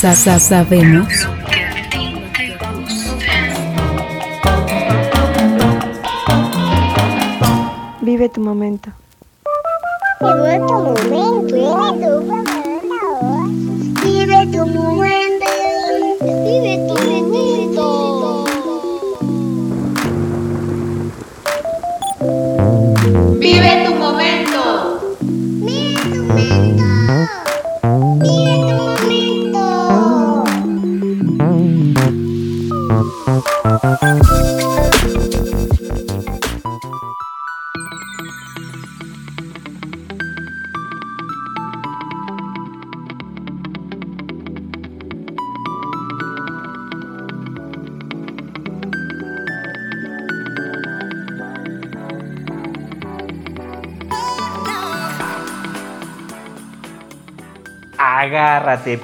sabemos. Vive tu momento. Vive tu momento. Vive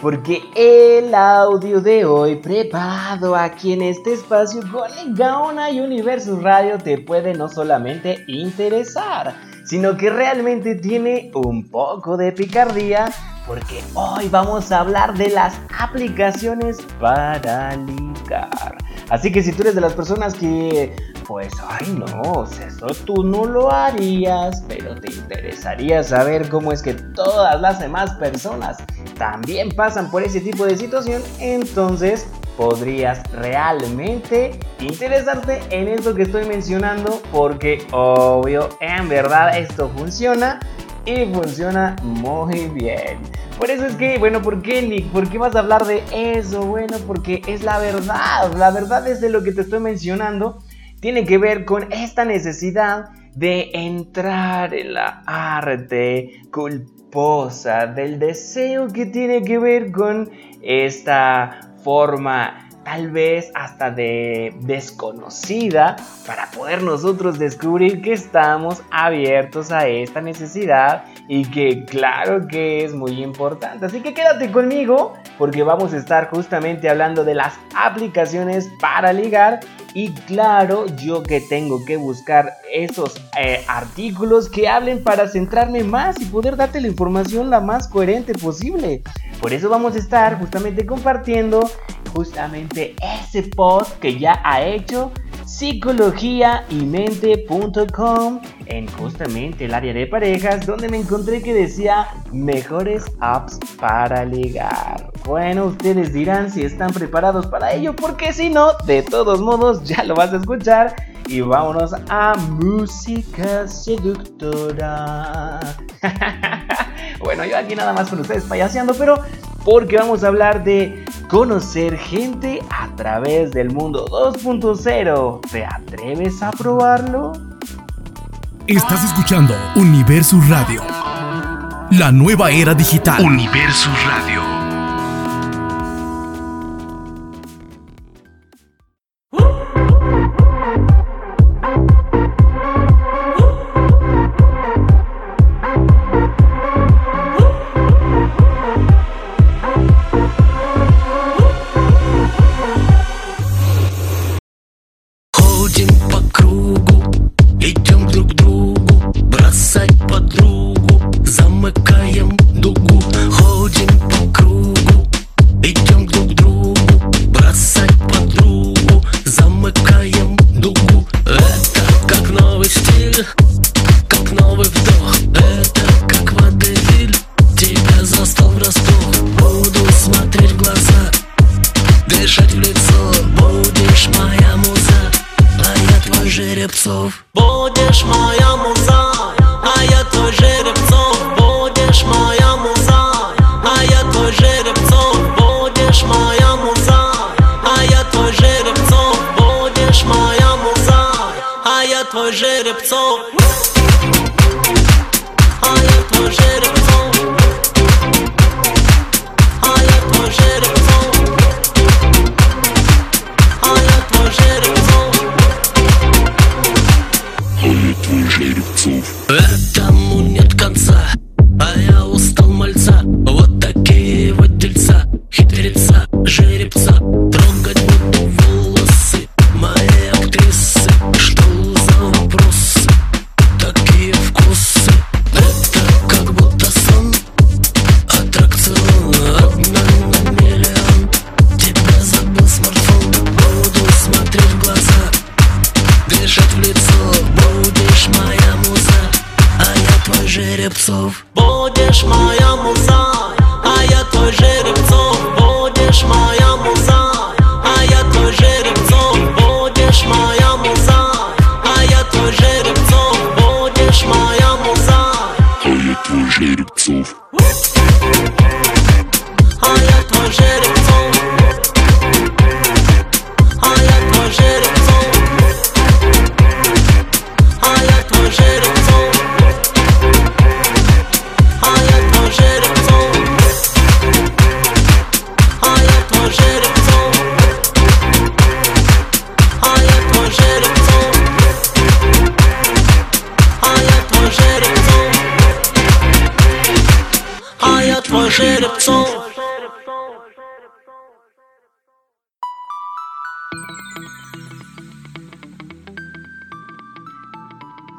Porque el audio de hoy preparado aquí en este espacio con Gaona y Universo Radio te puede no solamente interesar, sino que realmente tiene un poco de picardía porque hoy vamos a hablar de las aplicaciones para ligar. Así que si tú eres de las personas que, pues, ay no, eso tú no lo harías, pero te interesaría saber cómo es que todas las demás personas también pasan por ese tipo de situación, entonces podrías realmente interesarte en esto que estoy mencionando porque obvio, en verdad esto funciona y funciona muy bien. Por eso es que, bueno, ¿por qué Nick? ¿Por qué vas a hablar de eso? Bueno, porque es la verdad. La verdad es de lo que te estoy mencionando. Tiene que ver con esta necesidad de entrar en la arte culposa, del deseo que tiene que ver con esta forma tal vez hasta de desconocida para poder nosotros descubrir que estamos abiertos a esta necesidad y que claro que es muy importante. Así que quédate conmigo porque vamos a estar justamente hablando de las aplicaciones para ligar y claro, yo que tengo que buscar esos eh, artículos que hablen para centrarme más y poder darte la información la más coherente posible. Por eso vamos a estar justamente compartiendo justamente ese post que ya ha hecho psicologiaymente.com en justamente el área de parejas donde me encontré que decía mejores apps para ligar. Bueno, ustedes dirán si están preparados para ello porque si no, de todos modos ya lo vas a escuchar y vámonos a música seductora. bueno, yo aquí nada más con ustedes payaseando, pero porque vamos a hablar de conocer gente a través del mundo 2.0. ¿Te atreves a probarlo? Estás escuchando Universo Radio, la nueva era digital. Universo Radio.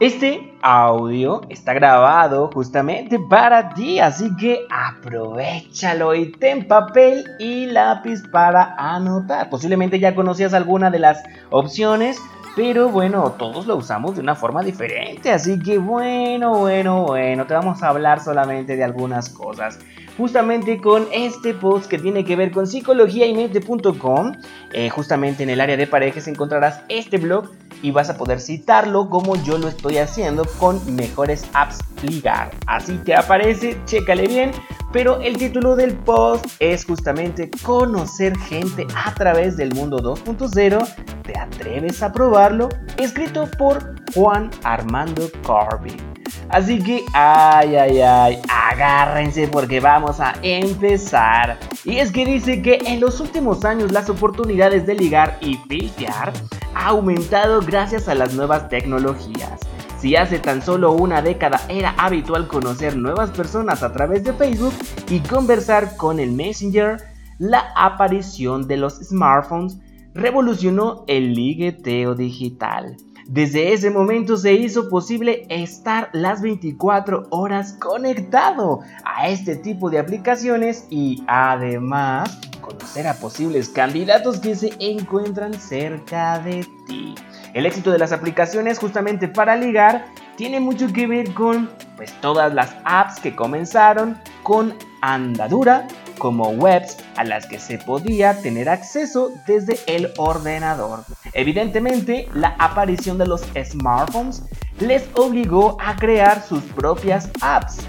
Este audio está grabado justamente para ti, así que aprovechalo y ten papel y lápiz para anotar. Posiblemente ya conocías alguna de las opciones, pero bueno, todos lo usamos de una forma diferente, así que bueno, bueno, bueno, te vamos a hablar solamente de algunas cosas. Justamente con este post que tiene que ver con psicología y mente.com, eh, justamente en el área de parejas encontrarás este blog y vas a poder citarlo como yo lo estoy haciendo con mejores apps ligar. Así te aparece, chécale bien, pero el título del post es justamente conocer gente a través del mundo 2.0. ¿Te atreves a probarlo? Escrito por Juan Armando Corby. Así que, ay, ay, ay, agárrense porque vamos a empezar. Y es que dice que en los últimos años las oportunidades de ligar y filtear ha aumentado gracias a las nuevas tecnologías. Si hace tan solo una década era habitual conocer nuevas personas a través de Facebook y conversar con el Messenger, la aparición de los smartphones revolucionó el ligueteo digital. Desde ese momento se hizo posible estar las 24 horas conectado a este tipo de aplicaciones y además conocer a posibles candidatos que se encuentran cerca de ti. El éxito de las aplicaciones justamente para ligar tiene mucho que ver con pues todas las apps que comenzaron con andadura como webs a las que se podía tener acceso desde el ordenador. Evidentemente, la aparición de los smartphones les obligó a crear sus propias apps.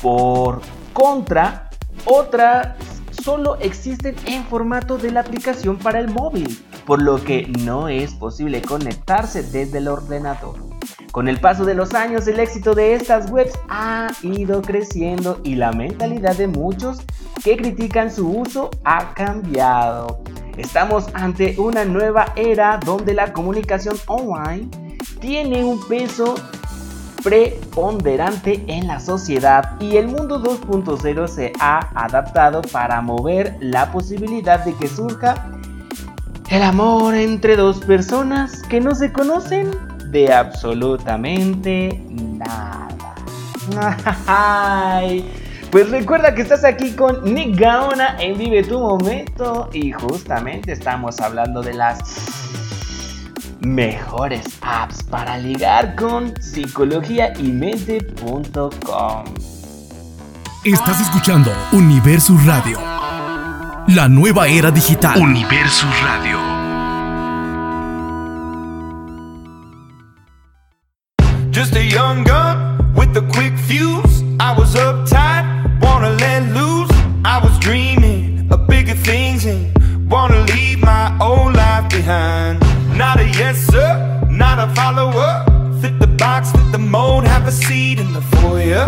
Por contra, otras solo existen en formato de la aplicación para el móvil, por lo que no es posible conectarse desde el ordenador. Con el paso de los años, el éxito de estas webs ha ido creciendo y la mentalidad de muchos que critican su uso ha cambiado. Estamos ante una nueva era donde la comunicación online tiene un peso preponderante en la sociedad y el mundo 2.0 se ha adaptado para mover la posibilidad de que surja el amor entre dos personas que no se conocen de absolutamente nada. Pues recuerda que estás aquí con Nick Gaona en Vive tu Momento y justamente estamos hablando de las mejores apps para ligar con psicología y mente.com. Estás escuchando Universo Radio, la nueva era digital. Universo Radio. Follower. Fit the box, fit the mold, have a seat in the foyer.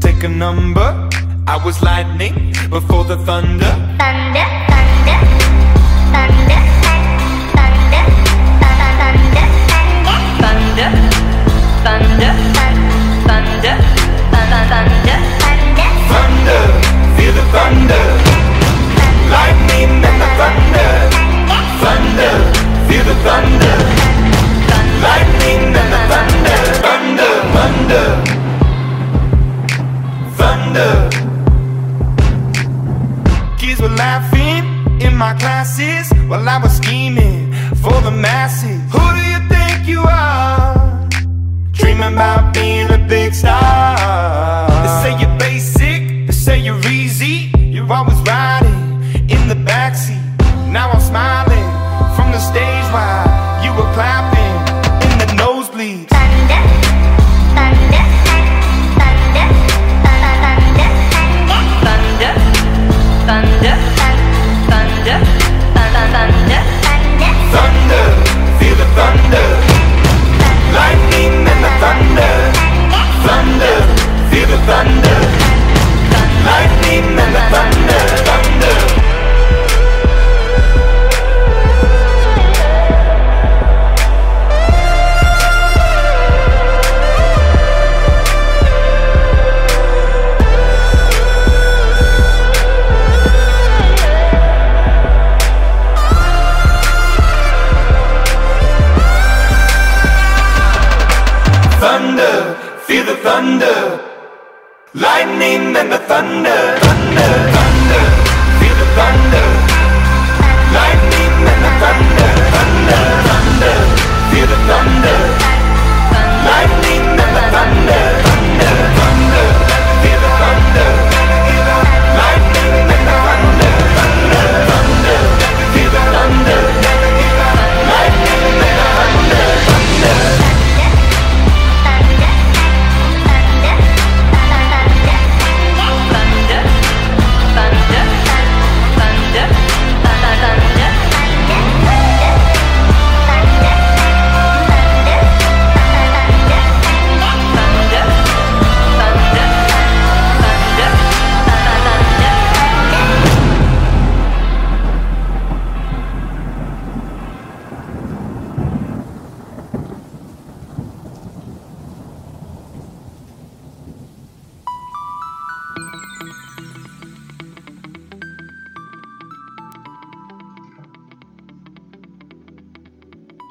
Take a number. I was lightning before the thunder. Thunder, thunder, thunder, thunder, thunder, thunder, Thunder, thunder,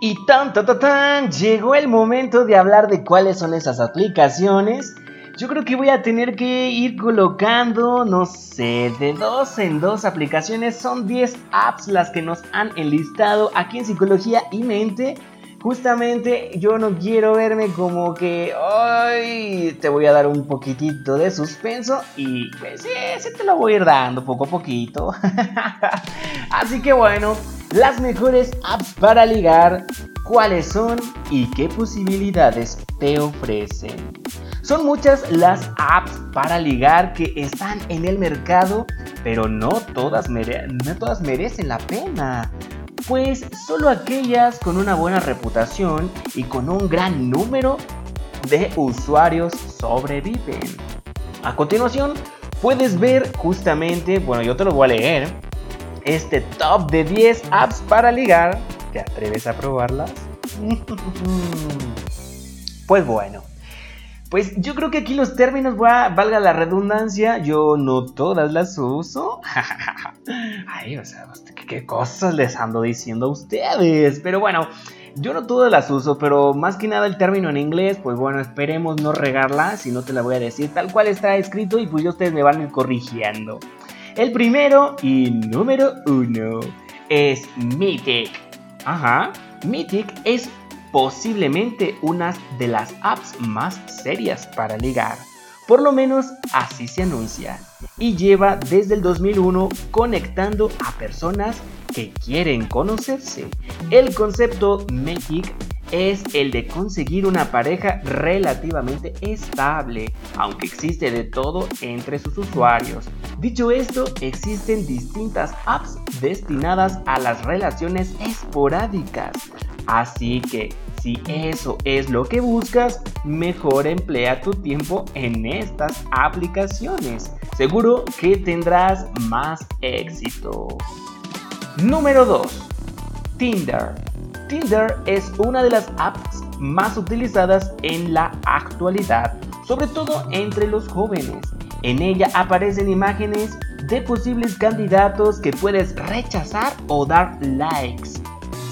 Y tan, tan, tan, tan, llegó el momento de hablar de cuáles son esas aplicaciones. Yo creo que voy a tener que ir colocando, no sé, de dos en dos aplicaciones. Son 10 apps las que nos han enlistado aquí en Psicología y Mente. Justamente yo no quiero verme como que hoy te voy a dar un poquitito de suspenso y pues sí, sí te lo voy a ir dando poco a poquito. Así que bueno, las mejores apps para ligar, cuáles son y qué posibilidades te ofrecen. Son muchas las apps para ligar que están en el mercado, pero no todas, merecen la pena. Pues solo aquellas con una buena reputación y con un gran número de usuarios sobreviven. A continuación, puedes ver justamente, bueno, yo te lo voy a leer, este top de 10 apps para ligar. ¿Te atreves a probarlas? Pues bueno. Pues yo creo que aquí los términos, va- valga la redundancia, yo no todas las uso. Ay, o sea, ¿qué, qué cosas les ando diciendo a ustedes. Pero bueno, yo no todas las uso, pero más que nada el término en inglés, pues bueno, esperemos no regarla, si no te la voy a decir tal cual está escrito y pues ya ustedes me van a ir corrigiendo. El primero y número uno es Mythic. Ajá, Mythic es posiblemente una de las apps más serias para ligar. Por lo menos así se anuncia. Y lleva desde el 2001 conectando a personas que quieren conocerse. El concepto Mythic es el de conseguir una pareja relativamente estable, aunque existe de todo entre sus usuarios. Dicho esto, existen distintas apps destinadas a las relaciones esporádicas. Así que si eso es lo que buscas, mejor emplea tu tiempo en estas aplicaciones. Seguro que tendrás más éxito. Número 2. Tinder. Tinder es una de las apps más utilizadas en la actualidad, sobre todo entre los jóvenes. En ella aparecen imágenes de posibles candidatos que puedes rechazar o dar likes.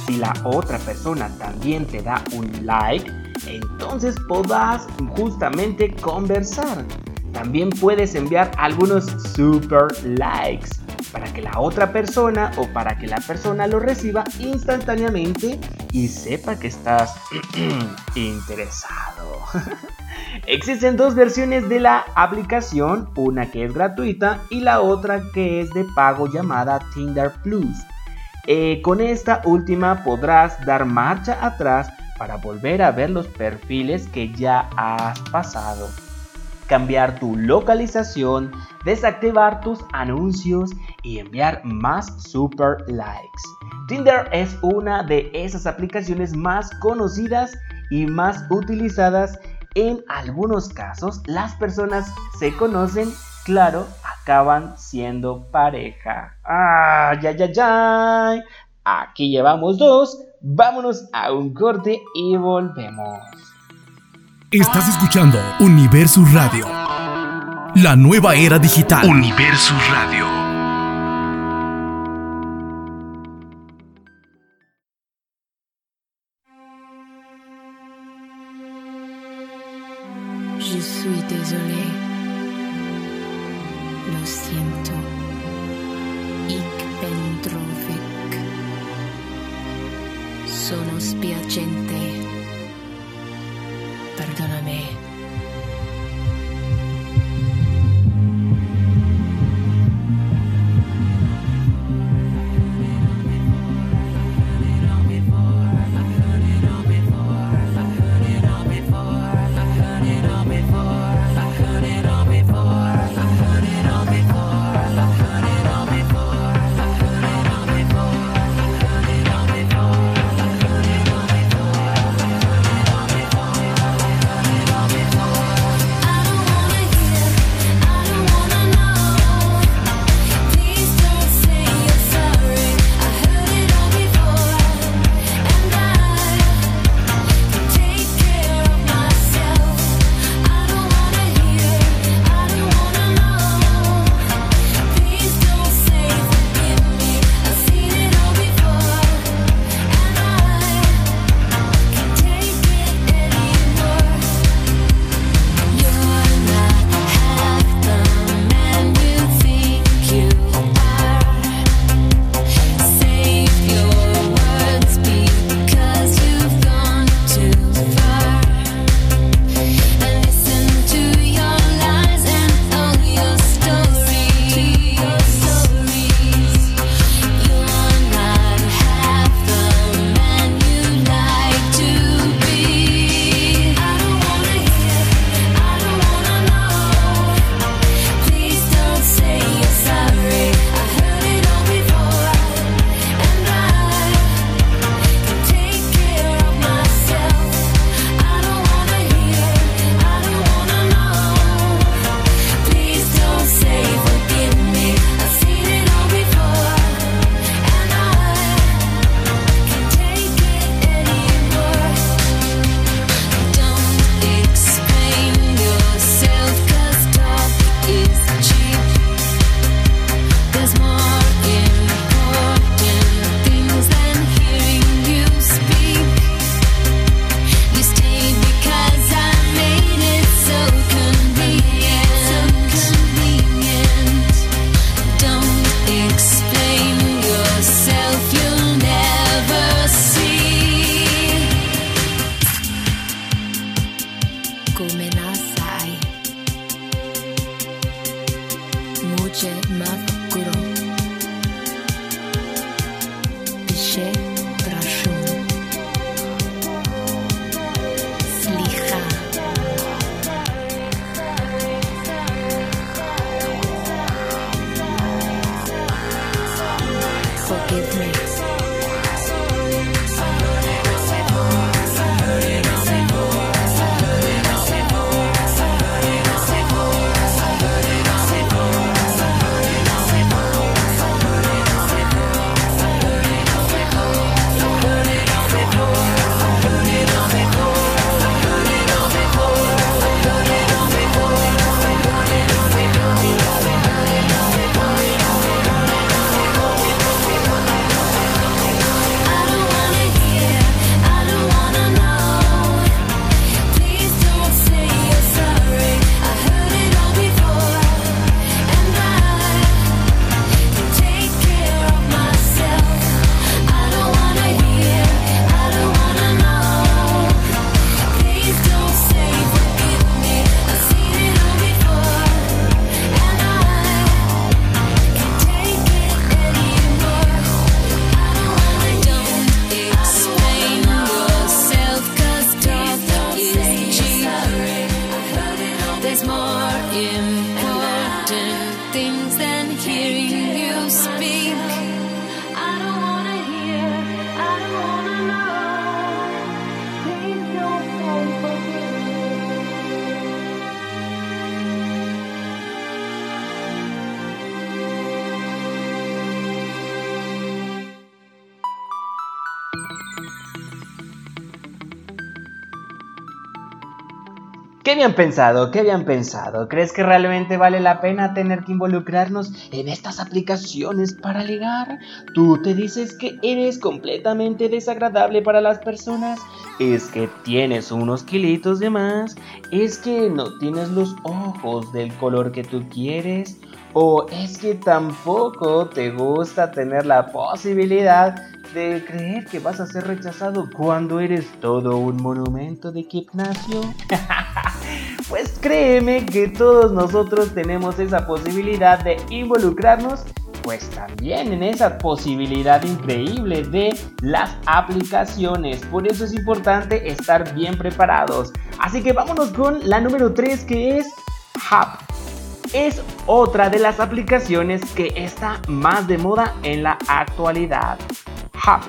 Si la otra persona también te da un like, entonces podrás justamente conversar. También puedes enviar algunos super likes para que la otra persona o para que la persona lo reciba instantáneamente y sepa que estás interesado. Existen dos versiones de la aplicación, una que es gratuita y la otra que es de pago llamada Tinder Plus. Eh, con esta última podrás dar marcha atrás para volver a ver los perfiles que ya has pasado. Cambiar tu localización, desactivar tus anuncios y enviar más super likes. Tinder es una de esas aplicaciones más conocidas y más utilizadas. En algunos casos las personas se conocen, claro, acaban siendo pareja. ¡Ah, ya, ya, ya! Aquí llevamos dos. Vámonos a un corte y volvemos. Estás escuchando Universo Radio. La nueva era digital. Universo Radio. ¿Qué habían pensado? ¿Qué habían pensado? ¿Crees que realmente vale la pena tener que involucrarnos en estas aplicaciones para ligar? ¿Tú te dices que eres completamente desagradable para las personas? es que tienes unos kilitos de más, es que no tienes los ojos del color que tú quieres, o es que tampoco te gusta tener la posibilidad de creer que vas a ser rechazado cuando eres todo un monumento de gimnasio. pues créeme que todos nosotros tenemos esa posibilidad de involucrarnos pues también en esa posibilidad increíble de las aplicaciones. Por eso es importante estar bien preparados. Así que vámonos con la número 3 que es Hub. Es otra de las aplicaciones que está más de moda en la actualidad. Hub.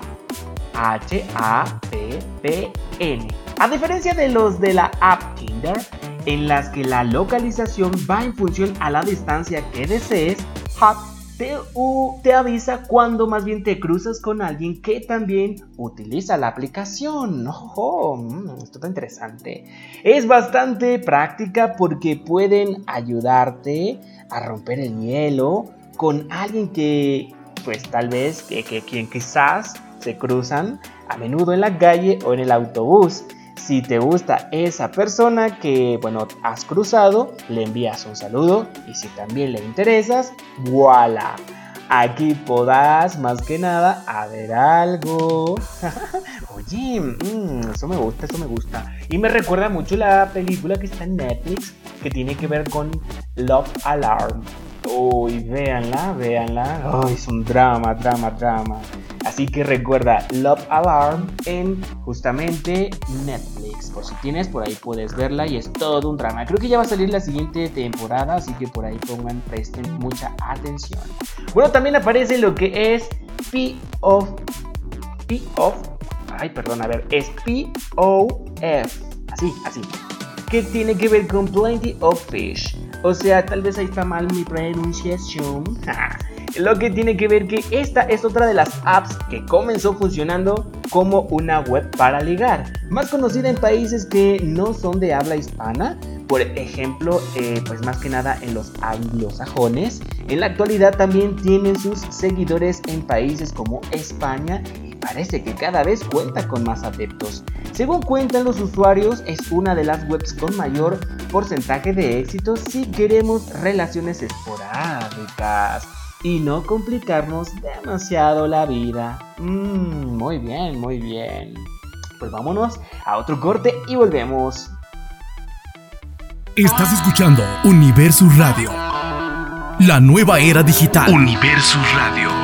H-A-P-P-N. A diferencia de los de la app Tinder, en las que la localización va en función a la distancia que desees, Hub te, u- te avisa cuando más bien te cruzas con alguien que también utiliza la aplicación. Ojo, mm, esto está interesante. Es bastante práctica porque pueden ayudarte a romper el hielo con alguien que, pues tal vez, que, que quien quizás se cruzan a menudo en la calle o en el autobús. Si te gusta esa persona que, bueno, has cruzado, le envías un saludo y si también le interesas, voilà. Aquí podrás más que nada a ver algo. Oye, mm, eso me gusta, eso me gusta. Y me recuerda mucho la película que está en Netflix que tiene que ver con Love Alarm. Uy, véanla, véanla. Ay, es un drama, drama, drama. Así que recuerda Love Alarm en justamente Netflix. Por si tienes, por ahí puedes verla y es todo un drama. Creo que ya va a salir la siguiente temporada, así que por ahí pongan, presten mucha atención. Bueno, también aparece lo que es P of P of Ay, perdón, a ver, es P O F. Así, así. Que tiene que ver con Plenty of Fish. O sea, tal vez ahí está mal mi pronunciación. Lo que tiene que ver que esta es otra de las apps que comenzó funcionando como una web para ligar, más conocida en países que no son de habla hispana, por ejemplo, eh, pues más que nada en los anglosajones. En la actualidad también tienen sus seguidores en países como España parece que cada vez cuenta con más adeptos. Según cuentan los usuarios, es una de las webs con mayor porcentaje de éxito si queremos relaciones esporádicas y no complicarnos demasiado la vida. Mmm, muy bien, muy bien. Pues vámonos a otro corte y volvemos. Estás escuchando Universo Radio. La nueva era digital. Universo Radio.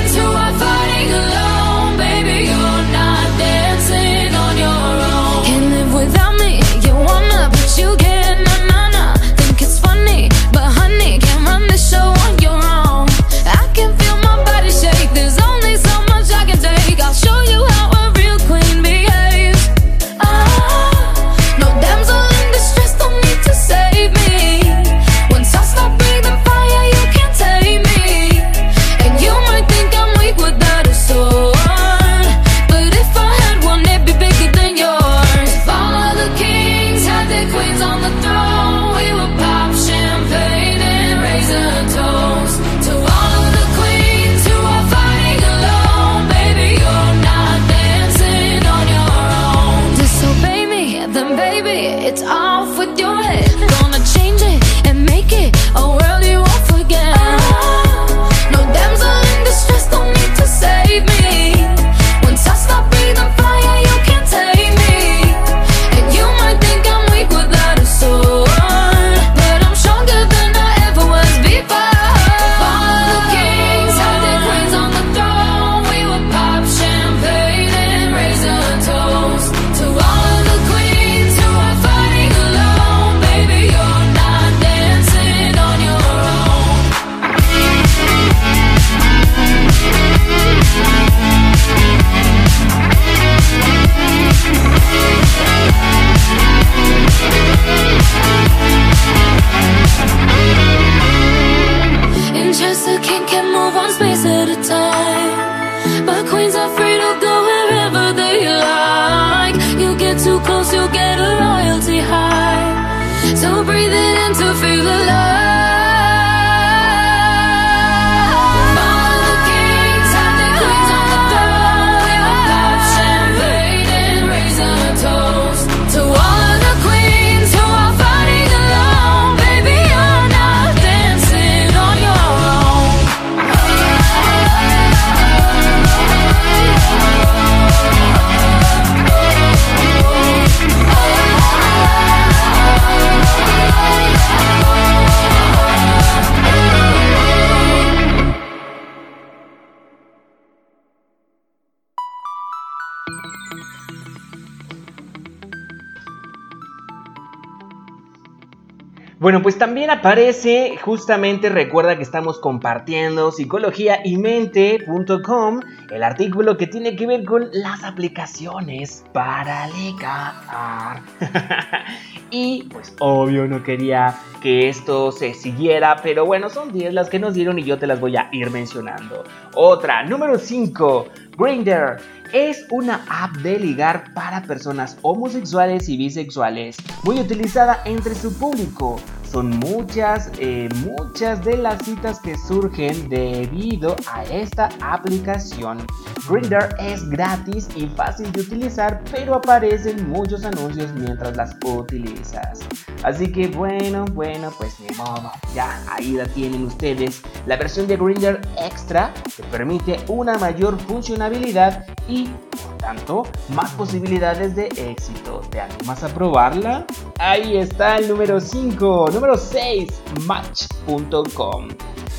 Bueno, pues también aparece, justamente recuerda que estamos compartiendo psicología y mente.com, el artículo que tiene que ver con las aplicaciones para ligar. y pues obvio no quería que esto se siguiera, pero bueno, son 10 las que nos dieron y yo te las voy a ir mencionando. Otra, número 5, Grindr. Es una app de ligar para personas homosexuales y bisexuales, muy utilizada entre su público. Son muchas, eh, muchas de las citas que surgen debido a esta aplicación. Grindr es gratis y fácil de utilizar, pero aparecen muchos anuncios mientras las utilizas. Así que bueno, bueno, pues ni modo. Ya ahí la tienen ustedes. La versión de Grindr Extra te permite una mayor funcionalidad y por tanto más posibilidades de éxito. ¿Te animas a probarla? Ahí está el número 5. Número 6, match.com.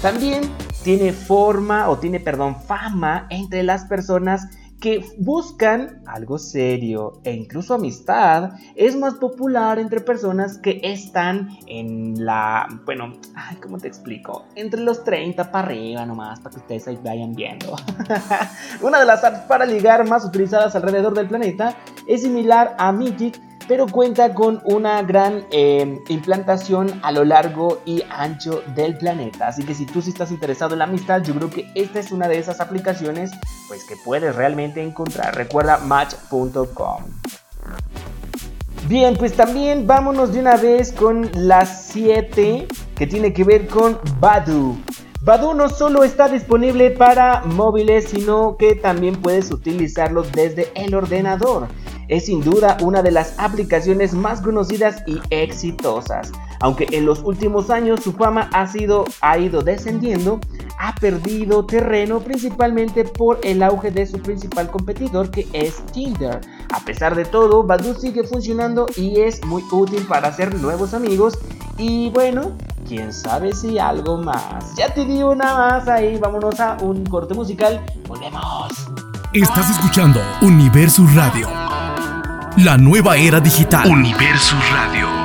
También tiene forma o tiene, perdón, fama entre las personas que buscan algo serio e incluso amistad es más popular entre personas que están en la, bueno, ¿cómo te explico? Entre los 30 para arriba nomás, para que ustedes vayan viendo. Una de las apps para ligar más utilizadas alrededor del planeta es similar a Mythic, pero cuenta con una gran eh, implantación a lo largo y ancho del planeta. Así que si tú sí estás interesado en la amistad, yo creo que esta es una de esas aplicaciones pues que puedes realmente encontrar. Recuerda match.com. Bien, pues también vámonos de una vez con las 7 que tiene que ver con Badu. Badu no solo está disponible para móviles, sino que también puedes utilizarlo desde el ordenador. Es sin duda una de las aplicaciones más conocidas y exitosas. Aunque en los últimos años su fama ha, sido, ha ido descendiendo, ha perdido terreno principalmente por el auge de su principal competidor que es Tinder. A pesar de todo, Badu sigue funcionando y es muy útil para hacer nuevos amigos y bueno, quién sabe si algo más. Ya te di una más ahí, vámonos a un corte musical. Volvemos. Estás escuchando Universo Radio. La nueva era digital. Universo Radio.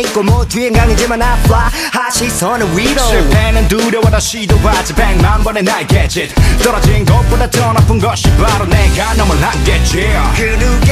있고 뭐 뒤엔 강이지만 I fly 하 시선을 위로 실패는 두려워다 시도하지 백만 번의 날개짓 떨어진 것보다 더 나쁜 것이 바로 내가 넘을 한계지 그 누가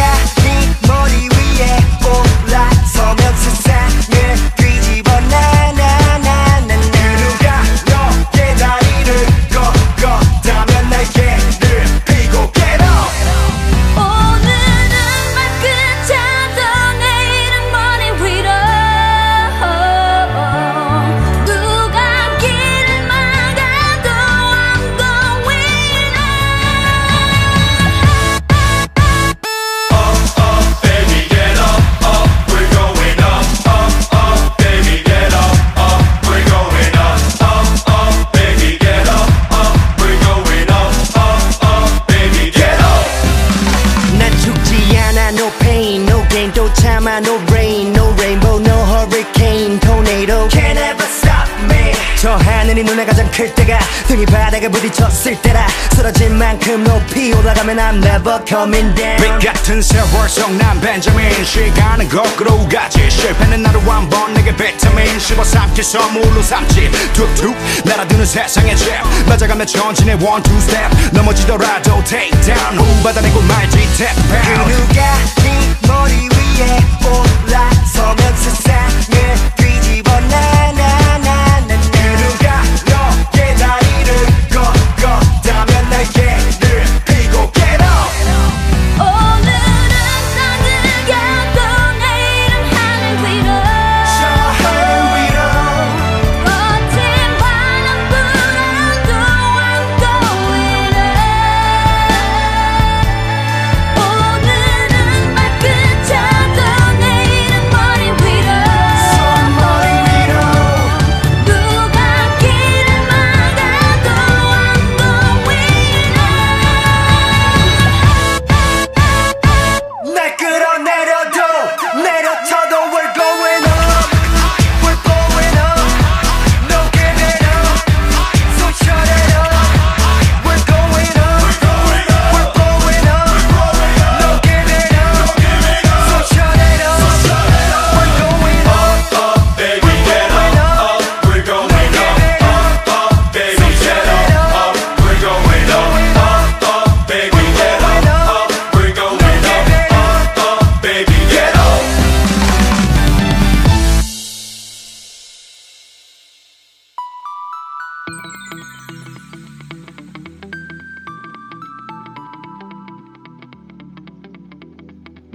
never coming down 빛 같은 세월 속난 벤자민 시간은 거꾸로 가지. 실패는 하루 한번 내게 비타민. 씹어 삼키 선물로 삼지 툭툭 날아드는 세상의 잽 맞아가며 전진의 one two step 넘어지더라도 take down. 후 받아내고 말지 tap 그 pound 누가 네 머리 위에 올라서면 세상을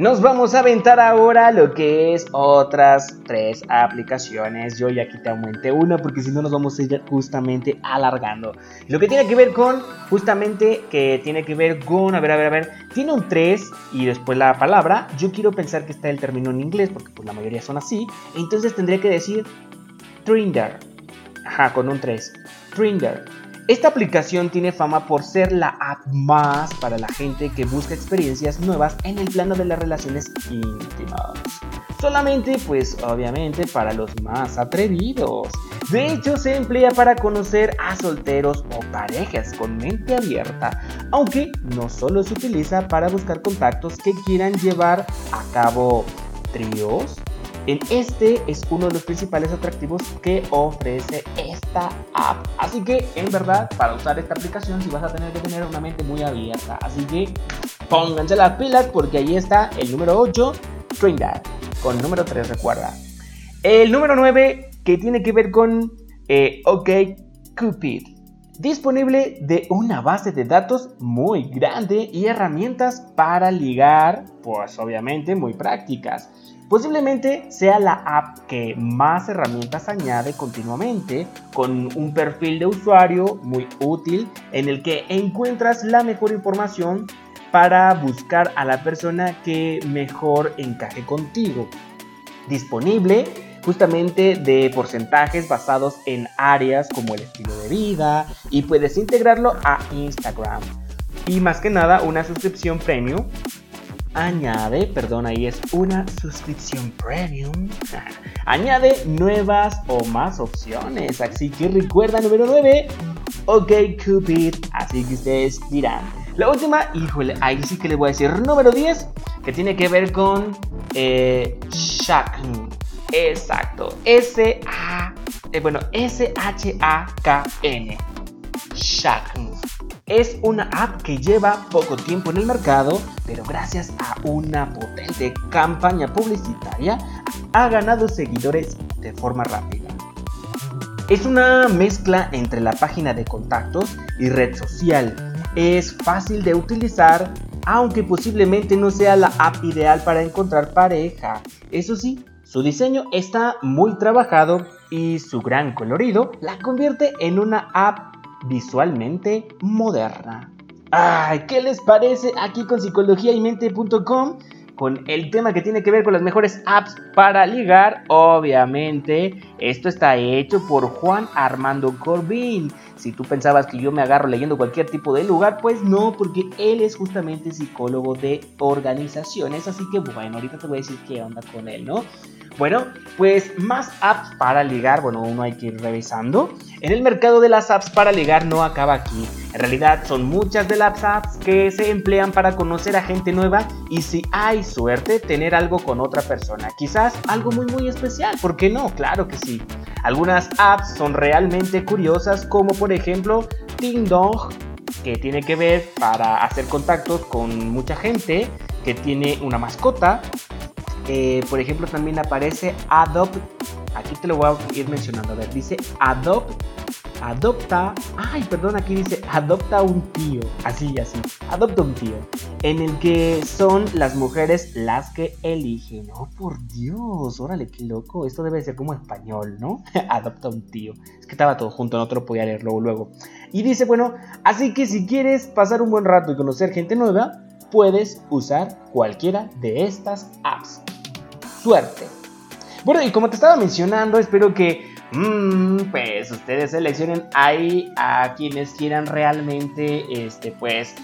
Nos vamos a aventar ahora lo que es otras tres aplicaciones. Yo ya aquí te aumenté una porque si no nos vamos a ir justamente alargando. Lo que tiene que ver con, justamente, que tiene que ver con, a ver, a ver, a ver, tiene un 3 y después la palabra. Yo quiero pensar que está el término en inglés porque pues la mayoría son así. Entonces tendría que decir Trinder. Ajá, con un 3. Trinder. Esta aplicación tiene fama por ser la app más para la gente que busca experiencias nuevas en el plano de las relaciones íntimas. Solamente, pues obviamente, para los más atrevidos. De hecho, se emplea para conocer a solteros o parejas con mente abierta, aunque no solo se utiliza para buscar contactos que quieran llevar a cabo tríos, este es uno de los principales atractivos que ofrece esta app. Así que, en verdad, para usar esta aplicación, sí vas a tener que tener una mente muy abierta. Así que, pónganse las pilas porque ahí está el número 8, Trinidad. Con el número 3, recuerda. El número 9, que tiene que ver con eh, OK Cupid. Disponible de una base de datos muy grande y herramientas para ligar, pues obviamente muy prácticas. Posiblemente sea la app que más herramientas añade continuamente, con un perfil de usuario muy útil en el que encuentras la mejor información para buscar a la persona que mejor encaje contigo. Disponible justamente de porcentajes basados en áreas como el estilo de vida y puedes integrarlo a Instagram. Y más que nada una suscripción premium añade, perdón, ahí es una suscripción premium. añade nuevas o más opciones. Así que recuerda número 9, OK Cupid. Así que ustedes dirán. La última, híjole, ahí sí que le voy a decir número 10, que tiene que ver con eh, Shakn. Exacto. S-A, eh, bueno, S-H-A-K-N. Shakn. Es una app que lleva poco tiempo en el mercado, pero gracias a una potente campaña publicitaria ha ganado seguidores de forma rápida. Es una mezcla entre la página de contactos y red social. Es fácil de utilizar, aunque posiblemente no sea la app ideal para encontrar pareja. Eso sí, su diseño está muy trabajado y su gran colorido la convierte en una app visualmente moderna. Ay, ¿qué les parece aquí con psicologiaymente.com? Con el tema que tiene que ver con las mejores apps para ligar. Obviamente, esto está hecho por Juan Armando Corbin. Si tú pensabas que yo me agarro leyendo cualquier tipo de lugar, pues no, porque él es justamente psicólogo de organizaciones. Así que bueno, ahorita te voy a decir qué onda con él, ¿no? Bueno, pues más apps para ligar, bueno, uno hay que ir revisando. En el mercado de las apps para ligar no acaba aquí. En realidad son muchas de las apps que se emplean para conocer a gente nueva y si hay suerte tener algo con otra persona. Quizás algo muy muy especial, ¿por qué no? Claro que sí. Algunas apps son realmente curiosas como por ejemplo Dong que tiene que ver para hacer contactos con mucha gente que tiene una mascota. Eh, por ejemplo, también aparece Adopt. Aquí te lo voy a ir mencionando. A ver, dice Adopt. Adopta. Ay, perdón, aquí dice Adopta un tío. Así, así. Adopta un tío. En el que son las mujeres las que eligen. Oh, por Dios. Órale, qué loco. Esto debe ser como español, ¿no? Adopta un tío. Es que estaba todo junto, no te lo podía leer luego, luego. Y dice, bueno, así que si quieres pasar un buen rato y conocer gente nueva, puedes usar cualquiera de estas apps. Suerte. Bueno, y como te estaba mencionando, espero que mm, pues ustedes seleccionen ahí a quienes quieran realmente, este, pues,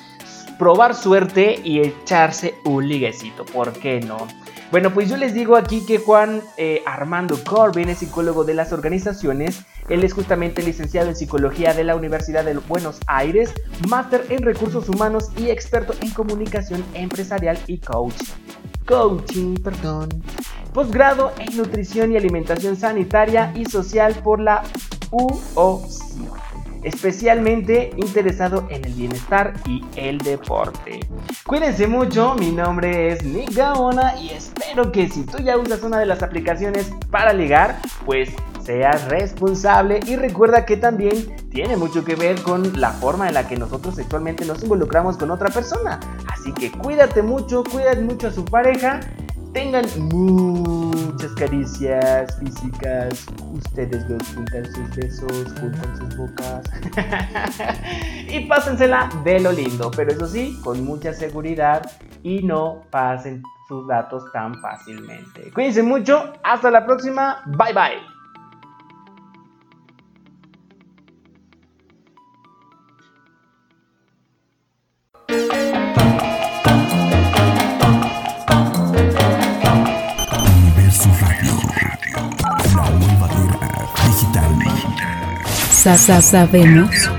probar suerte y echarse un liguecito. ¿Por qué no? Bueno, pues yo les digo aquí que Juan eh, Armando Corbin es psicólogo de las organizaciones. Él es justamente licenciado en psicología de la Universidad de Buenos Aires, máster en recursos humanos y experto en comunicación empresarial y coach. Coaching, perdón. Posgrado en nutrición y alimentación sanitaria y social por la UOC especialmente interesado en el bienestar y el deporte. Cuídense mucho, mi nombre es Nick Gaona y espero que si tú ya usas una de las aplicaciones para ligar, pues seas responsable y recuerda que también tiene mucho que ver con la forma en la que nosotros sexualmente nos involucramos con otra persona. Así que cuídate mucho, cuídate mucho a su pareja tengan muchas caricias físicas. Ustedes dos juntan sus besos, juntan sus bocas. y pásensela de lo lindo, pero eso sí, con mucha seguridad y no pasen sus datos tan fácilmente. Cuídense mucho, hasta la próxima, bye bye. Sabemos